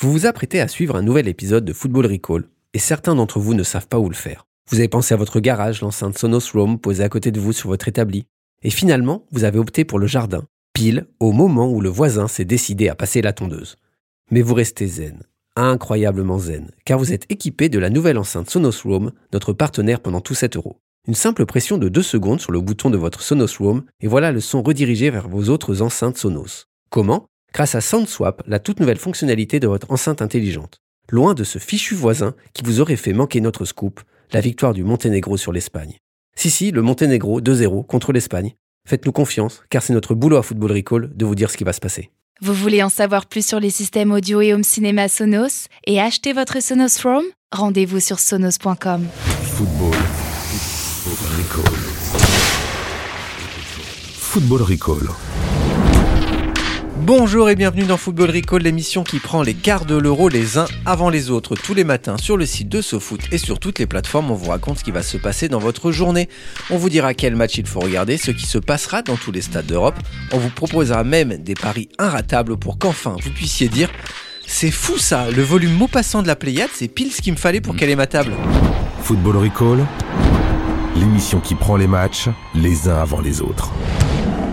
Vous vous apprêtez à suivre un nouvel épisode de Football Recall, et certains d'entre vous ne savent pas où le faire. Vous avez pensé à votre garage, l'enceinte Sonos Roam posée à côté de vous sur votre établi, et finalement, vous avez opté pour le jardin, pile au moment où le voisin s'est décidé à passer la tondeuse. Mais vous restez zen, incroyablement zen, car vous êtes équipé de la nouvelle enceinte Sonos Roam, notre partenaire pendant tous 7 euros. Une simple pression de 2 secondes sur le bouton de votre Sonos Roam, et voilà le son redirigé vers vos autres enceintes Sonos. Comment? Grâce à SoundSwap, la toute nouvelle fonctionnalité de votre enceinte intelligente. Loin de ce fichu voisin qui vous aurait fait manquer notre scoop, la victoire du Monténégro sur l'Espagne. Si, si, le Monténégro 2-0 contre l'Espagne. Faites-nous confiance, car c'est notre boulot à Football Recall de vous dire ce qui va se passer. Vous voulez en savoir plus sur les systèmes audio et home cinéma Sonos et acheter votre Sonos Roam Rendez-vous sur sonos.com. Football. Football Recall. Football Recall. Bonjour et bienvenue dans Football Recall, l'émission qui prend les quarts de l'euro les uns avant les autres. Tous les matins sur le site de SoFoot et sur toutes les plateformes, on vous raconte ce qui va se passer dans votre journée. On vous dira quel match il faut regarder, ce qui se passera dans tous les stades d'Europe. On vous proposera même des paris inratables pour qu'enfin vous puissiez dire c'est fou ça, le volume mot passant de la Pléiade, c'est pile ce qu'il me fallait pour caler ma table. Football Recall. L'émission qui prend les matchs les uns avant les autres.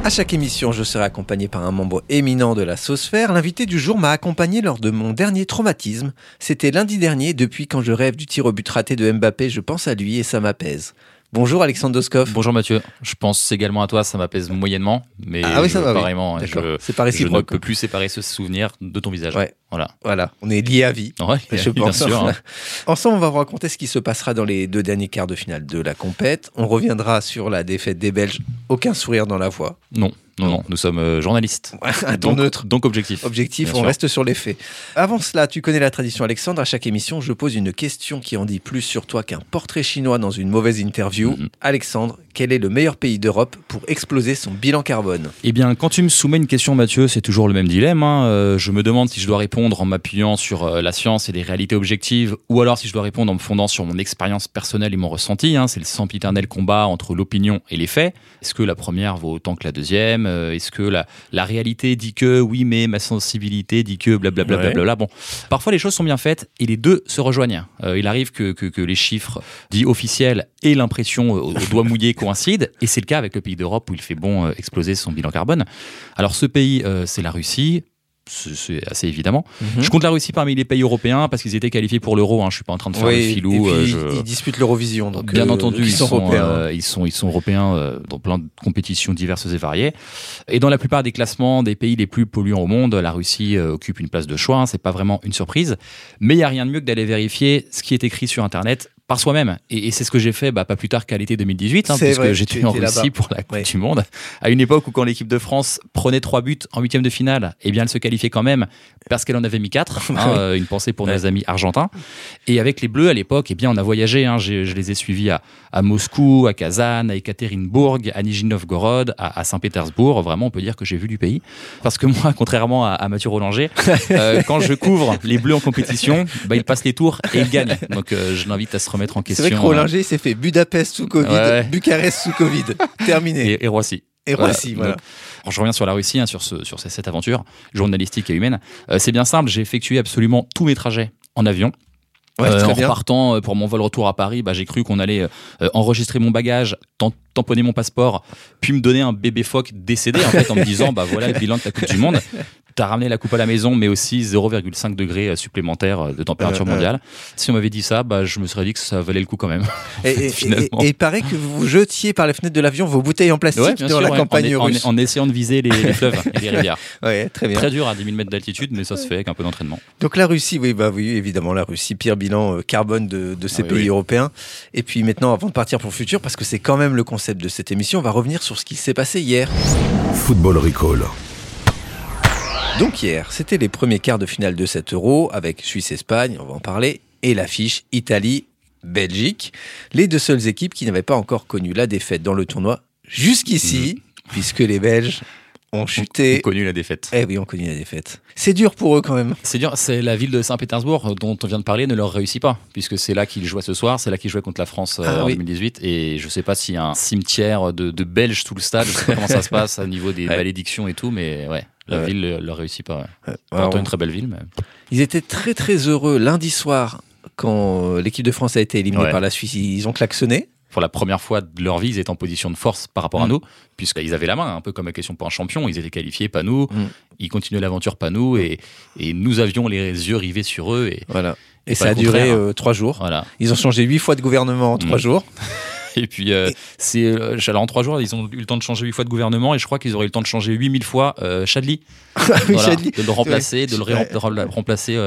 À chaque émission, je serai accompagné par un membre éminent de la Sauce-Faire. L'invité du jour m'a accompagné lors de mon dernier traumatisme. C'était lundi dernier. Depuis quand je rêve du tir au but raté de Mbappé, je pense à lui et ça m'apaise. Bonjour Alexandre Doskov. Bonjour Mathieu. Je pense également à toi, ça m'appese moyennement, mais Ah oui, ça je- va, oui. je, C'est pas je ne peux plus séparer ce souvenir de ton visage. Ouais. Voilà. Voilà, on est liés à vie. Ouais, Je bien pense. sûr. hein. Ensemble, on va vous raconter ce qui se passera dans les deux derniers quarts de finale de la compète. On reviendra sur la défaite des Belges. Aucun sourire dans la voix. Non, non, non, nous sommes euh, journalistes. Un ton donc, neutre. donc objectif. Objectif, Bien on sûr. reste sur les faits. Avant cela, tu connais la tradition, Alexandre. À chaque émission, je pose une question qui en dit plus sur toi qu'un portrait chinois dans une mauvaise interview. Mhm. Alexandre, quel est le meilleur pays d'Europe pour exploser son bilan carbone? Eh bien, quand tu me soumets une question, Mathieu, c'est toujours le même dilemme. hein. Euh, je me demande si je dois répondre en m'appuyant sur euh, la science et des réalités objectives, ou alors si je dois répondre en me fondant sur mon expérience personnelle et mon ressenti. hein. C'est le sempiternel combat entre l'opinion et les faits. Est-ce que la première vaut autant que la deuxième? Euh, Est-ce que la, la réalité dit que oui, mais ma sensibilité dit que blablabla. Bon, parfois les choses sont bien faites et les deux se rejoignent. Euh, il arrive que, que, que les chiffres dits officiels et l'impression au, au doigt mouillé coïncident, et c'est le cas avec le pays d'Europe où il fait bon exploser son bilan carbone. Alors ce pays, euh, c'est la Russie. C'est assez évidemment. Mhm. Je compte la Russie parmi les pays européens parce qu'ils étaient qualifiés pour l'euro. Hein. Je suis pas en train de faire le et filou. puis, euh, ils- je- ils disputent l'Eurovision. Donc, Bien euh, entendu, ils ils sont euh, ils sont, ils sont européens dans plein de compétitions diverses et variées. Et dans la plupart des classements des pays les plus polluants au monde, la Russie occupe une place de choix. hein, c'est pas vraiment une surprise. Mais il y a rien de mieux que d'aller vérifier ce qui est écrit sur Internet par soi-même. Et, et c'est ce que j'ai fait bah, pas plus tard qu'à l'été 2018, hein, puisque j'étais en Russie pour la Coupe Ouais. du Monde. À une époque où quand l'équipe de France prenait trois buts en huitième de finale, eh bien elle se qualifiait quand même parce qu'elle en avait mis quatre. hein, euh, une pensée pour Ouais. nos amis argentins. Et avec les Bleus à l'époque, eh bien on a voyagé. hein. Je les ai suivis à, à Moscou, à Kazan, à Ekaterinbourg, à Nijni Novgorod, à, à Saint-Pétersbourg. Vraiment, on peut dire que j'ai vu du pays. Parce que moi, contrairement à, à Mathieu Rollanger, euh, quand je couvre les Bleus en compétition, bah, ils passent les tours et ils gagnent. Donc euh, je l'invite à se remettre en C'est question. vrai que Rollinger s'est fait Budapest sous Covid, Ouais. Bucarest sous Covid. Terminé. et, et Roissy. Et. Roissy, voilà. Donc, je reviens sur la Russie, hein, sur, ce, sur ces sept aventures journalistiques et humaines. Euh, c'est bien simple, j'ai effectué absolument tous mes trajets en avion. Ouais, Euh, en bien. repartant euh, pour mon vol retour à Paris, bah, j'ai cru qu'on allait euh, enregistrer mon bagage, tam- tamponner mon passeport, puis me donner un bébé phoque décédé en fait en me disant bah voilà le bilan de la Coupe du Monde. T'as ramené la coupe à la maison, mais aussi 0,5 degrés euh, supplémentaires euh, de température mondiale. Si on m'avait dit ça, bah, je me serais dit que ça valait le coup quand même. Et, et- et- finalement. et il paraît que vous jetiez par les fenêtres de l'avion vos bouteilles en plastique Ouais, dans sûr, la ouais, campagne en, en- russe. en essayant de viser les, les fleuves et les rivières. Ouais, très bien. Très dur à 10 000 mètres d'altitude, mais ça se fait avec un peu d'entraînement. Donc la Russie, oui, bah oui, évidemment, la Russie, pire bilan euh, carbone de, de ces Ah oui, pays oui. européens. Et puis maintenant, avant de partir pour le futur, parce que c'est quand même le concept de cette émission, on va revenir sur ce qui s'est passé hier. Football Recall. Donc hier, c'était les premiers quarts de finale de 7 euros avec Suisse-Espagne, on va en parler, et l'affiche Italie-Belgique, les deux seules équipes qui n'avaient pas encore connu la défaite dans le tournoi jusqu'ici, puisque les Belges ont chuté. On connu la défaite. Eh oui, on connu la défaite. C'est dur pour eux quand même. C'est dur, c'est la ville de Saint-Pétersbourg euh, dont on vient de parler ne leur réussit pas, puisque c'est là qu'ils jouaient ce soir, c'est là qu'ils jouaient contre la France euh, Ah en oui. 2018, et je sais pas s'il y a un cimetière de, de Belges sous le stade, je sais pas comment ça se passe au niveau des Ouais. malédictions et tout, mais ouais. La Ouais. ville ne leur réussit pas. Ouais. Ouais. Pourtant, Alors, une très belle ville, mais Ils étaient très très heureux lundi soir quand euh, l'équipe de France a été éliminée Ouais. par la Suisse. Ils ont klaxonné. Pour la première fois de leur vie, ils étaient en position de force par rapport à Mm. nous, puisqu'ils avaient la main, un peu comme la question pour un champion. Ils étaient qualifiés, pas nous. Mm. Ils continuaient l'aventure, pas nous. Et, et nous avions les yeux rivés sur eux. Et Voilà. Et, Et ça a duré euh, trois jours. voilà. Ils ont changé huit fois de gouvernement en trois Mm. jours. Et puis, euh, c'est, euh, alors en trois jours, ils ont eu le temps de changer huit fois de gouvernement et je crois qu'ils auraient eu le temps de changer 8000 fois euh, Chadli. Oui, Voilà, Chadli. de le remplacer, de le ré- Ouais. remplacer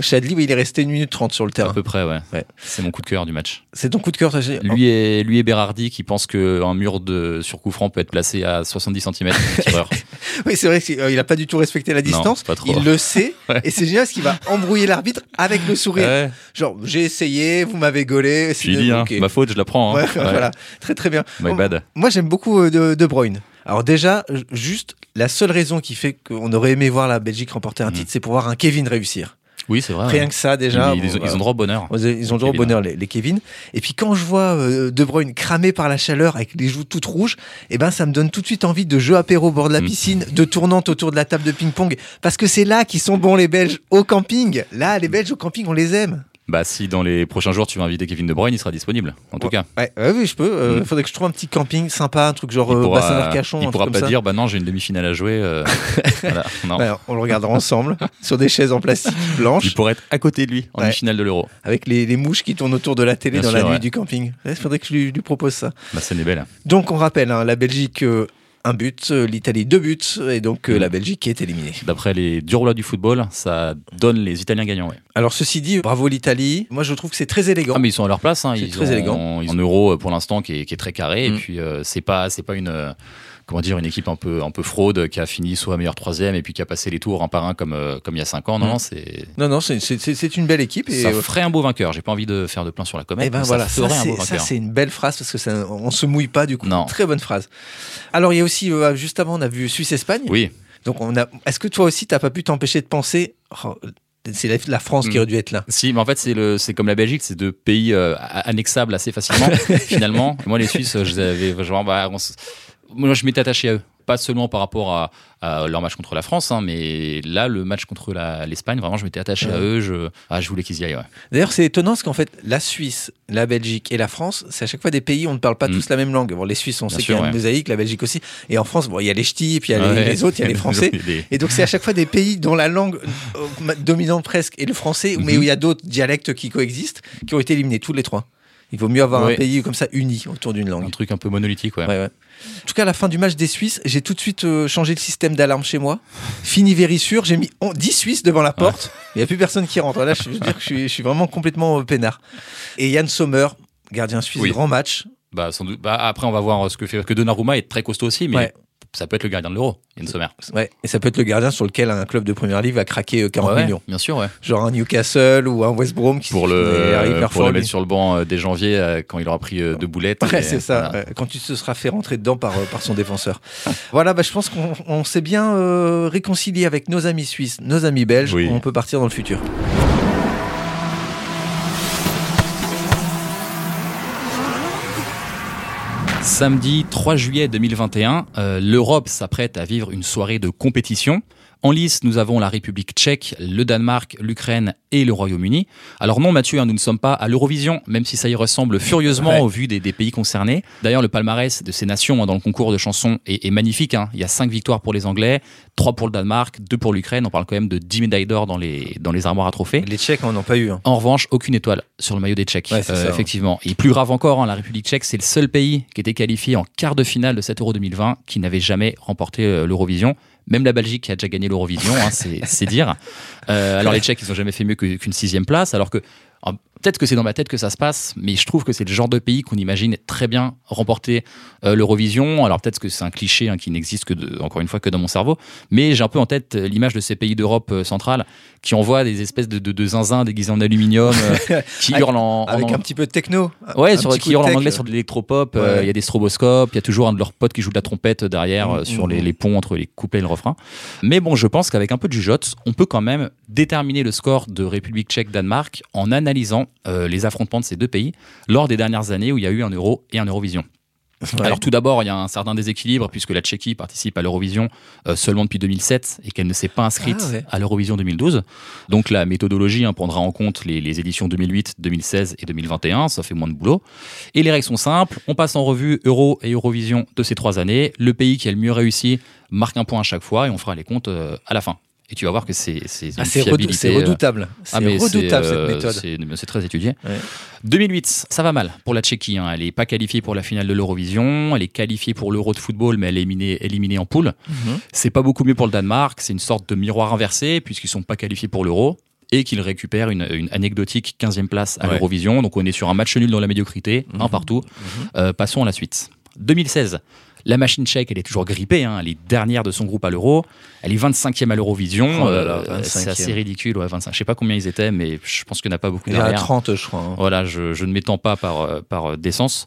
Chadli, il est resté une minute trente sur le à terrain. peu près. Ouais. Ouais. C'est mon coup de cœur du match. C'est ton coup de cœur, toi, Lui et, lui et Berardi qui pensent qu'un mur de sur coup franc peut être placé à 70 cm. Oui, c'est vrai qu'il n'a pas du tout respecté la distance. pas trop. Il le sait. Ouais. Et c'est génial parce qu'il va embrouiller l'arbitre avec le sourire. Ouais, Genre, j'ai essayé, vous m'avez gaulé. je dis, hein, ma faute, je la prends. hein. Voilà. Très très bien. My bad. Moi, j'aime beaucoup euh, de, de Bruyne. Alors déjà, juste la seule raison qui fait qu'on aurait aimé voir la Belgique remporter un Mhm. titre, c'est pour voir un Kevin réussir. Oui, c'est vrai. Rien ouais. que ça, déjà. ils, bon, ils ont, ils ont droit au bonheur. Ils ont- droit au bonheur, les, les Kevin. Et puis quand je vois euh, De Bruyne cramé par la chaleur avec les joues toutes rouges, eh ben ça me donne tout de suite envie de jeux apéro au bord de la Mm. piscine, de tournante autour de la table de ping-pong, parce que c'est là qu'ils sont bons les Belges au camping. Là, les Belges au camping, on les aime. Bah, si dans les prochains jours tu veux inviter Kevin De Bruyne, il sera disponible. En tout cas. Ouais, ouais, oui, je peux. Il Mm. faudrait que je trouve un petit camping sympa, un truc genre Il euh, pourra, bassin d'Arcachon, il pourra pas ça. dire, bah non, j'ai une demi-finale à jouer. euh, voilà, non. Ouais, on le regardera ensemble sur des chaises en plastique Il blanches pourrait être à côté de lui en demi-finale de l'Euro. avec les, les mouches qui tournent autour de la télé Bien dans la nuit du camping. Il faudrait que je lui, lui propose ça. Bah, scène est belle. Donc on rappelle, hein, la Belgique euh, un but, euh, l'Italie deux buts et donc euh, Mm. la Belgique qui est éliminée. D'après les durs du football, ça donne les Italiens gagnants. Ouais. Alors ceci dit, bravo l'Italie. Moi je trouve que c'est très élégant. Ah, mais ils sont à leur place. Hein. C'est Ils très ont, élégant. Ils ont un euro euh, pour l'instant qui est, qui est très carré. Mm. Et puis, euh, c'est pas, c'est pas une. Comment dire, une équipe un peu, un peu fraude qui a fini soit meilleur troisième et puis qui a passé les tours un par un comme, euh, comme il y a cinq ans. Non, Mm. non, c'est. Non non, c'est- une belle équipe et Ça euh, ferait un beau vainqueur. J'ai pas envie de faire de plein sur la comète. Eh ben voilà, ça ça ferait un beau c'est, ça, vainqueur. c'est une belle phrase parce que ça, on se mouille pas du coup. Non. Très bonne phrase. Alors il y a aussi euh, juste avant on a vu Suisse-Espagne. Oui, Donc on a. Est-ce que toi aussi t'as pas pu t'empêcher de penser oh, c'est la, France qui Mm. aurait dû être là? Si, mais en fait, c'est le, c'est comme la Belgique, c'est deux pays euh, annexables assez facilement, finalement. Moi, les Suisses, je les avais, genre, bah, on moi, je m'étais attaché à eux. Pas seulement par rapport à, à leur match contre la France, hein, mais là, le match contre l'Espagne, vraiment, je m'étais attaché à eux. Je, ah, je voulais qu'ils y aillent. ouais. D'ailleurs, c'est étonnant parce qu'en fait, la Suisse, la Belgique et la France, c'est à chaque fois des pays où on ne parle pas Mm. tous la même langue. Bon, les Suisses, on Bien sait qu'il y a une mosaïque, la Belgique aussi. Et en France, bon, il y a les ch'tis, puis il y a les, autres, il y a les Français. Et donc, c'est à chaque fois des pays dont la langue euh, dominante presque est le français, mais Mhm. où il y a d'autres dialectes qui coexistent, qui ont été éliminés, tous les trois. Il vaut mieux avoir un pays comme ça uni autour d'une langue. Un truc un peu monolithique, ouais. Ouais, ouais. En tout cas, à la fin du match des Suisses, j'ai tout de suite euh, changé le système d'alarme chez moi. Fini Vérissure, j'ai mis on- 10 Suisses devant la porte. Il n'y a plus personne qui rentre. Là, je veux dire que je suis, je suis vraiment complètement euh, peinard. Et Yann Sommer, gardien suisse, Oui. grand match. Bah, sans doute. Bah, après, on va voir ce que fait. Parce que Donnarumma est très costaud aussi, mais. Ça peut être le gardien de l'Euro, Yann Sommer. Ouais. Et ça peut être le gardien sur lequel un club de première ligue va craquer euh, 40 Ouais, ouais, millions. Bien sûr, ouais. Genre un Newcastle ou un West Brom qui Pour le, pour le mettre sur le banc euh, dès janvier euh, quand il aura pris euh, deux boulettes. Ouais, c'est ça. voilà. Quand tu te seras fait rentrer dedans par, euh, par son défenseur. voilà, bah, je pense qu'on on s'est bien euh, réconcilié avec nos amis suisses, nos amis belges. Oui. On peut partir dans le futur. Samedi 3 juillet 2021, euh, l'Europe s'apprête à vivre une soirée de compétition. En lice, nous avons la République tchèque, le Danemark, l'Ukraine et le Royaume-Uni. Alors non, Mathieu, hein, nous ne sommes pas à l'Eurovision, même si ça y ressemble furieusement Ouais. au vu des, des pays concernés. D'ailleurs, le palmarès de ces nations hein, dans le concours de chansons est, est magnifique. hein. Il y a 5 victoires pour les Anglais, 3 pour le Danemark, 2 pour l'Ukraine. On parle quand même de 10 médailles d'or dans les, dans les armoires à trophées. Les Tchèques n'en ont pas eu. hein. En revanche, aucune étoile sur le maillot des Tchèques. Ouais, c'est ça, hein. effectivement. Et plus grave encore, la République tchèque, c'est le seul pays qui était qualifié en quart de finale de cet Euro 2020 qui n'avait jamais remporté euh, l'Eurovision. Même la Belgique qui a déjà gagné l'Eurovision, hein, c'est dire. Euh, alors les Tchèques, ils n'ont jamais fait mieux qu'une sixième place, alors que peut-être que c'est dans ma tête que ça se passe, mais je trouve que c'est le genre de pays qu'on imagine très bien remporter euh, l'Eurovision. Alors peut-être que c'est un cliché hein, qui n'existe que, de- encore une fois, que dans mon cerveau, mais j'ai un peu en tête euh, l'image de ces pays d'Europe euh, centrale qui envoient des espèces de, de, de zinzins déguisés en aluminium, euh, qui Avec- hurlent en, en- Avec un petit peu de techno. Ouais, sur, qui hurlent en anglais sur de l'électropop. Il Ouais. y a des stroboscopes. Il y a toujours un de leurs potes qui joue de la trompette derrière Mm, sur mm, les, mm. les ponts entre les couplets et le refrain. Mais bon, je pense qu'avec un peu de jugeote, on peut quand même déterminer le score de République tchèque-Danemark en analysant euh, les affrontements de ces deux pays lors des dernières années où il y a eu un Euro et un Eurovision. Ouais. Alors tout d'abord, il y a un certain déséquilibre puisque la Tchéquie participe à l'Eurovision euh, seulement depuis 2007 et qu'elle ne s'est pas inscrite Ah ouais. à l'Eurovision 2012. Donc la méthodologie hein, prendra en compte les, les éditions 2008, 2016 et 2021, ça fait moins de boulot. Et les règles sont simples, on passe en revue Euro et Eurovision de ces trois années. Le pays qui a le mieux réussi marque un point à chaque fois et on fera les comptes euh, à la fin. Et tu vas voir que c'est c'est Ah, euh, redoutable. C'est ah, redoutable c'est, cette euh, méthode. c'est- très étudié. Ouais. 2008, ça va mal pour la Tchéquie. hein. Elle n'est pas qualifiée pour la finale de l'Eurovision. Elle est qualifiée pour l'Euro de football, mais elle est éliminée, éliminée en poule. Mhm. C'est pas beaucoup mieux pour le Danemark. C'est une sorte de miroir inversé puisqu'ils sont pas qualifiés pour l'Euro et qu'ils récupèrent une, une anecdotique 15e place à Ouais. l'Eurovision. Donc on est sur un match nul dans la médiocrité, un partout. Euh, passons à la suite. 2016. La machine tchèque, elle est toujours grippée. hein. Elle est dernière de son groupe à l'Euro. Elle est 25e à l'Eurovision. Oh Euh, 25e. c'est assez ridicule. Ouais, 25. Je sais pas combien ils étaient, mais je pense qu'il n'y en a pas beaucoup Il y en a derrière. 30, je crois. hein. Voilà, je, je ne m'étends pas par, euh, par euh, décence.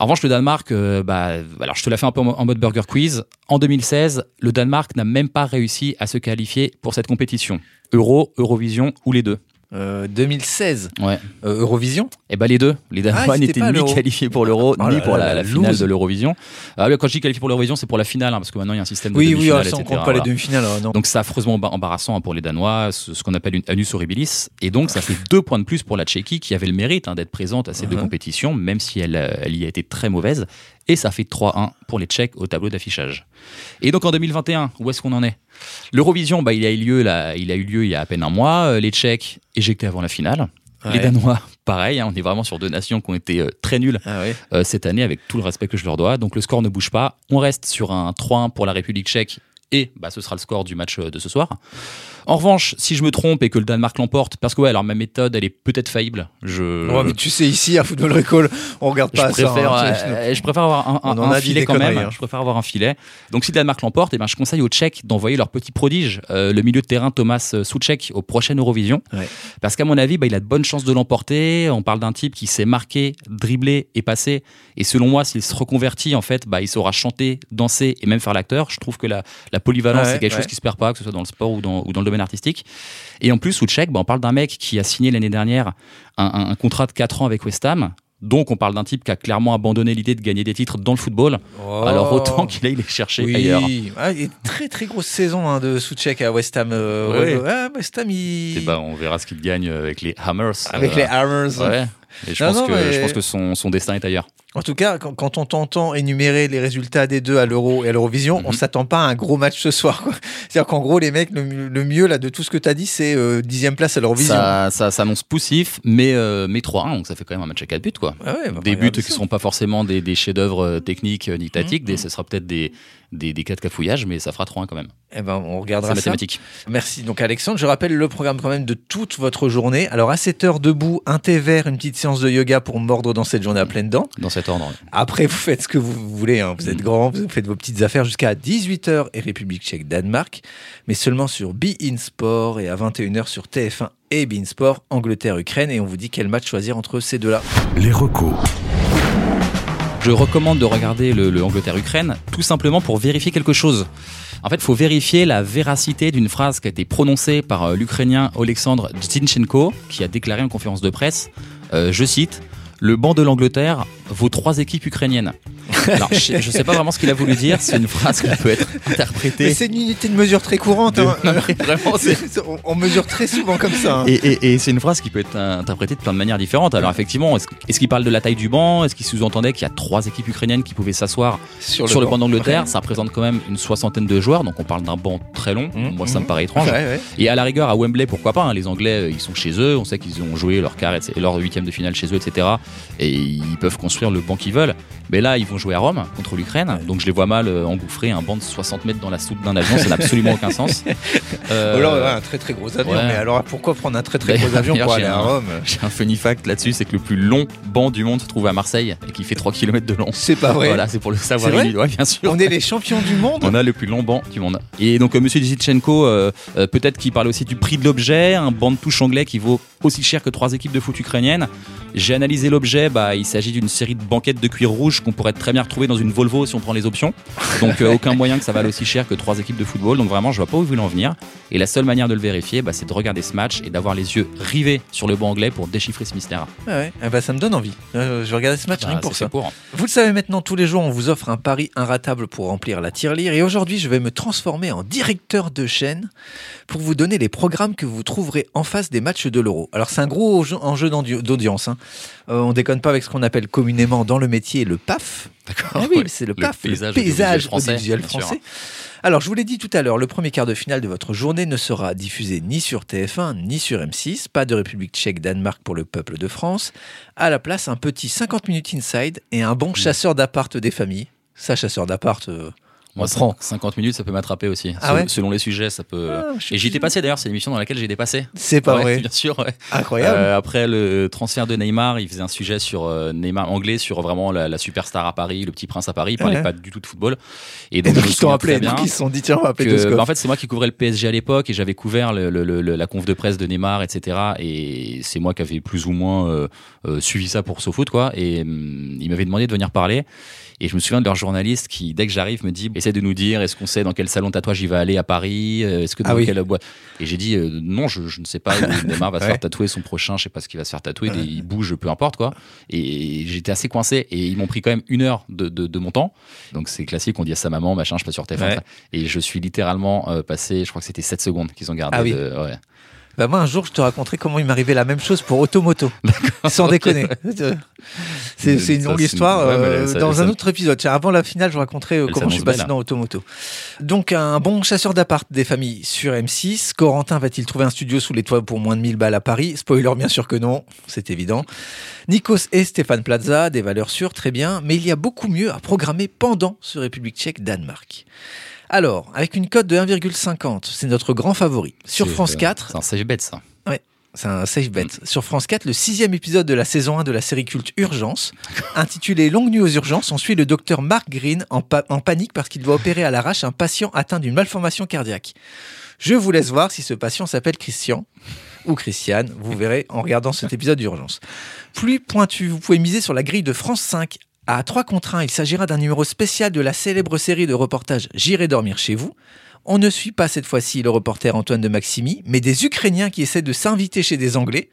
En revanche, le Danemark, euh, bah, alors je te la fais un peu en mode burger quiz. En 2016, le Danemark n'a même pas réussi à se qualifier pour cette compétition. Euro, Eurovision ou les deux Euh, 2016, Ouais. euh, Eurovision Et bah les deux. Les Ah, Danois n'étaient ni qualifiés pour l'Euro Oh ni pour la, la la finale de l'Eurovision. Ah oui, quand je dis qualifié pour l'Eurovision, c'est pour la finale, hein, parce que maintenant il y a un système de Oui, oui, demi-finale, alors, ça, on etc., compte pas les demi-finales. non. Donc c'est affreusement emba- embarrassant hein, pour les Danois, ce, ce qu'on appelle une anus horribilis. Et donc ça fait deux points de plus pour la Tchéquie qui avait le mérite hein, d'être présente à ces deux Mhm. compétitions, même si elle, euh, elle y a été très mauvaise. Et ça fait 3-1 pour les Tchèques au tableau d'affichage. Et donc en 2021, où est-ce qu'on en est? L'Eurovision, bah, il, a eu lieu, là, il a eu lieu il y a à peine un mois. Euh, Les Tchèques éjectés avant la finale. Ouais. Les Danois, pareil, hein, on est vraiment sur deux nations qui ont été euh, très nulles Ah ouais. euh, cette année avec tout le respect que je leur dois. Donc le score ne bouge pas. On reste sur un 3-1 pour la République tchèque et bah, ce sera le score du match de ce soir. En revanche, si je me trompe et que le Danemark l'emporte, parce que ouais, alors ma méthode, elle est peut-être faillible. Je, Ouais, mais tu sais, ici, à Football Recall, on regarde je pas préfère, ça. hein, tu sais, euh, je préfère avoir un, filet quand même. hein. Je préfère avoir un filet. Donc si le Danemark l'emporte, eh ben, je conseille aux Tchèques d'envoyer leur petit prodige, euh, le milieu de terrain Thomas euh, Souček, au prochain Eurovision. Ouais. Parce qu'à mon avis, bah, il a de bonnes chances de l'emporter. On parle d'un type qui s'est marqué, dribblé et passé. Et selon moi, s'il se reconvertit, en fait, bah, il saura chanter, danser et même faire l'acteur. Je trouve que la, la polyvalence, Ouais, c'est quelque chose qui se perd pas, que ce soit dans le sport ou dans, ou dans le domaine artistique. Et en plus, Souček, bah, on parle d'un mec qui a signé l'année dernière un, un- un contrat de 4 ans avec West Ham. Donc, on parle d'un type qui a clairement abandonné l'idée de gagner des titres dans le football. Oh. Alors, autant qu'il aille les chercher oui. ailleurs. Ah, il y a une très très grosse saison hein, de Souček à West Ham. euh, ouais, West Ham, il... Et bah, on verra ce qu'il gagne avec les Hammers. avec Euh, les Hammers. Ouais. Et je Non, pense non, que, mais- je pense que son, son destin est ailleurs. En tout cas, quand, quand on t'entend énumérer les résultats des deux à l'Euro et à l'Eurovision, Mhm. on s'attend pas à un gros match ce soir. C'est-à-dire qu'en gros, les mecs, le, mieux- le mieux là de tout ce que tu as dit, c'est euh, dixième place à l'Eurovision. Ça, ça s'annonce poussif, mais, euh, mais 3-1, donc ça fait quand même un match à 4 buts. Quoi. Ah ouais, bah, des buts regarde qui ne seront pas forcément des, des chefs-d'œuvre euh, techniques euh, ni tactiques, Mhm. des, ce sera peut-être des, des, des cas de cafouillage, mais ça fera 3-1 quand même. Eh ben, on regardera ça. mathématique. Merci. Donc Alexandre, je rappelle le programme quand même de toute votre journée. Alors à 7 heures debout, un thé vert, une petite séance de yoga pour mordre dans cette journée à pleines dents. Dans cet ordre. Après, vous faites ce que vous voulez. hein. Vous êtes Mm. grand, vous faites vos petites affaires jusqu'à 18h et République tchèque Danemark, mais seulement sur Be In Sport et à 21h sur TF1 et Be In Sport, Angleterre-Ukraine. Et on vous dit quel match choisir entre ces deux-là. Les recos. Je recommande de regarder le, le Angleterre-Ukraine tout simplement pour vérifier quelque chose. En fait, il faut vérifier la véracité d'une phrase qui a été prononcée par euh, l'Ukrainien Oleksandr Zinchenko, qui a déclaré en conférence de presse, euh, je cite, Le banc de l'Angleterre vaut trois équipes ukrainiennes. Alors, je ne sais pas vraiment ce qu'il a voulu dire, c'est une phrase qui peut être interprétée. Mais c'est une unité de mesure très courante. de- hein. Non, vraiment, c'est- on, mesure très souvent comme ça. hein. Et, et- et c'est une phrase qui peut être interprétée de plein de manières différentes. Alors effectivement, est-ce est-ce qu'il parle de la taille du banc? Est-ce qu'il sous-entendait qu'il y a trois équipes ukrainiennes qui pouvaient s'asseoir sur le, banc d'Angleterre? Ça représente quand même une soixantaine de joueurs, donc on parle d'un banc très long. Mhm, Moi, ça me mhm. paraît étrange. Ouais, ouais. Et à la rigueur, à Wembley, pourquoi pas hein, Les Anglais, euh, ils sont chez eux. On sait qu'ils ont joué leur quart, et leur huitième de finale chez eux, etc. Et ils peuvent construire le banc qu'ils veulent. Mais là, ils vont jouer à Rome contre l'Ukraine. Donc je les vois mal euh, engouffrer un banc de 60 mètres dans la soute d'un avion. Ça n'a absolument aucun sens. Euh, alors, ouais, un très très gros avion. ouais. Mais alors, pourquoi prendre un très très gros avion pour aller à Rome J'ai un funny fact là-dessus, c'est que le plus long banc du monde se trouve à Marseille et qui fait 3 km de long. C'est pas vrai. Voilà, c'est pour le savoir. Ouais, bien sûr. On est les champions du monde. On a le plus long banc du monde. Et donc, euh, monsieur Zichenko, euh, euh, peut-être qu'il parle aussi du prix de l'objet, un banc de touche anglais qui vaut aussi cher que trois équipes de foot ukrainiennes. J'ai analysé l'objet, bah, il s'agit d'une série de banquettes de cuir rouge qu'on pourrait très bien retrouver dans une Volvo si on prend les options. Donc euh, aucun moyen que ça vale aussi cher que trois équipes de football. Donc vraiment, je vois pas où vous voulez en venir. Et la seule manière de le vérifier, bah, c'est de regarder ce match et d'avoir les yeux rivés sur le banc anglais pour déchiffrer ce mystère. Ah ouais, eh ben, ça me donne envie. Euh, je vais regarder ce match rien Ah, que pour ça. pour. Vous le savez maintenant, tous les jours, on vous offre un pari inratable pour remplir la tirelire. Et aujourd'hui, je vais me transformer en directeur de chaîne pour vous donner les programmes que vous trouverez en face des matchs de l'Euro. Alors, c'est un gros enjeu- d'audience. hein. Euh, on déconne pas avec ce qu'on appelle communément dans le métier le PAF. D'accord? Ah oui, Ouais. c'est le Le PAF, paysage le paysage audiovisuel français, français. Alors, je vous l'ai dit tout à l'heure, le premier quart de finale de votre journée ne sera diffusé ni sur TF1 ni sur M6. Pas de République tchèque Danemark pour le peuple de France. À la place, un petit 50 minutes inside et un Mmh. bon chasseur d'appart des familles. Ça, chasseur d'appart, euh, Moi, on prend. 50 minutes, ça peut m'attraper aussi. Ah Selon- ouais selon les sujets, ça peut. Ah, et j'y étais passé d'ailleurs, c'est une émission dans laquelle j'ai dépassé. C'est pas Ouais, vrai. Bien sûr, ouais. Incroyable. Euh, après le transfert de Neymar, il faisait un sujet sur euh, Neymar anglais, sur vraiment la, la superstar à Paris, le petit prince à Paris. Il parlait pas du tout de football. Et et donc, donc, je me ils sont souviens appelés, très bien donc ils se sont dit, tiens, on va appeler que- bah, en fait, c'est moi qui couvrais le PSG à l'époque et j'avais couvert le- le- le- la conf de presse de Neymar, etc. Et c'est moi qui avais plus ou moins euh, euh, suivi ça pour SoFoot, quoi. Et hum, il m'avait demandé de venir parler. Et je me souviens de leur journaliste qui, dès que j'arrive, me dit essaie de nous dire est-ce qu'on sait dans quel salon tatouage il va aller à Paris euh, Est-ce que dans Ah oui. quelle boîte? Et j'ai dit euh, non, je, je ne sais pas Neymar va se Ouais. faire tatouer son prochain, je sais pas ce qu'il va se faire tatouer, il bouge, peu importe quoi. Et j'étais assez coincé et ils m'ont pris quand même une heure de, de- de mon temps. Donc c'est classique, on dit à sa maman, machin, je passe sur téléphone. Ouais. Et je suis littéralement euh, passé, je crois que c'était 7 secondes qu'ils ont gardé. Ah oui. de- ouais. Bah, moi, un jour, je te raconterai comment il m'arrivait la même chose pour Automoto. Sans déconner. C'est une longue histoire. ouais, euh, ça- dans ça- un autre épisode. Tiens, avant la finale, je raconterai euh, comment je suis passé dans Automoto. Donc, un bon chasseur d'appart des familles sur M6. Corentin va-t-il trouver un studio sous les toits pour moins de 1000 balles à Paris? Spoiler, bien sûr que non. C'est évident. Nikos et Stéphane Plaza, des valeurs sûres, très bien. Mais il y a beaucoup mieux à programmer pendant ce République tchèque Danemark. Alors, avec une cote de 1,50, c'est notre grand favori. Sur France euh, 4, C'est un safe bet ça. c'est un safe bet. Sur France 4, le sixième épisode de la saison 1 de la série culte Urgence, intitulé Longue nuit aux urgences, on suit le docteur Mark Green en, pa- en panique parce qu'il doit opérer à l'arrache un patient atteint d'une malformation cardiaque. Je vous laisse voir si ce patient s'appelle Christian ou Christiane, vous verrez en regardant cet épisode d'Urgence. Plus pointu, vous pouvez miser sur la grille de France 5. À 3 contre 1, il s'agira d'un numéro spécial de la célèbre série de reportages J'irai dormir chez vous. On ne suit pas cette fois-ci le reporter Antoine de Maximi, mais des Ukrainiens qui essaient de s'inviter chez des Anglais.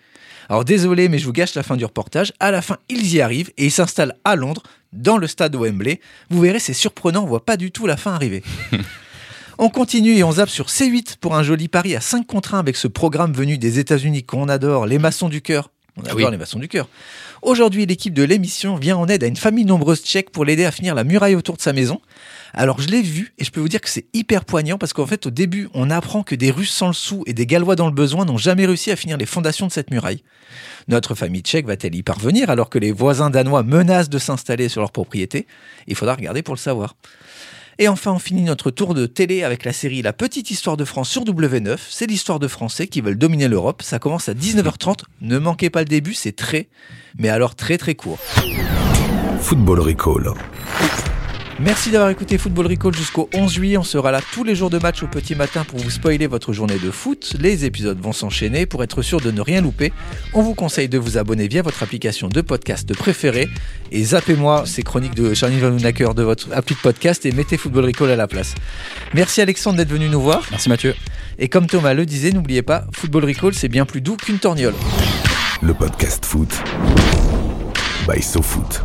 Alors désolé, mais je vous gâche la fin du reportage. À la fin, ils y arrivent et ils s'installent à Londres, dans le stade Wembley. Vous verrez, c'est surprenant, on voit pas du tout la fin arriver. On continue et on zappe sur C8 pour un joli pari à 5 contre 1 avec ce programme venu des États-Unis qu'on adore, les maçons du cœur. On adore Oui. les maçons du cœur. Aujourd'hui, l'équipe de l'émission vient en aide à une famille nombreuse tchèque pour l'aider à finir la muraille autour de sa maison. Alors je l'ai vu et je peux vous dire que c'est hyper poignant parce qu'en fait au début on apprend que des Russes sans le sou et des Gallois dans le besoin n'ont jamais réussi à finir les fondations de cette muraille. Notre famille tchèque va-t-elle y parvenir alors que les voisins danois menacent de s'installer sur leur propriété? Il faudra regarder pour le savoir. Et enfin, on finit notre tour de télé avec la série La Petite Histoire de France sur W9. C'est l'histoire de Français qui veulent dominer l'Europe. Ça commence à 19h30. Ne manquez pas le début, c'est très, mais alors très très court. Football Recall. Merci d'avoir écouté Football Recall jusqu'au 11 juillet. On sera là tous les jours de match au petit matin pour vous spoiler votre journée de foot. Les épisodes vont s'enchaîner. Pour être sûr de ne rien louper, on vous conseille de vous abonner via votre application de podcast préférée. Et zappez-moi ces chroniques de Charlie Van de votre appli de podcast et mettez Football Recall à la place. Merci Alexandre d'être venu nous voir. Merci Mathieu. Et comme Thomas le disait, n'oubliez pas, Football Recall c'est bien plus doux qu'une torgnole. Le podcast foot. By SoFoot.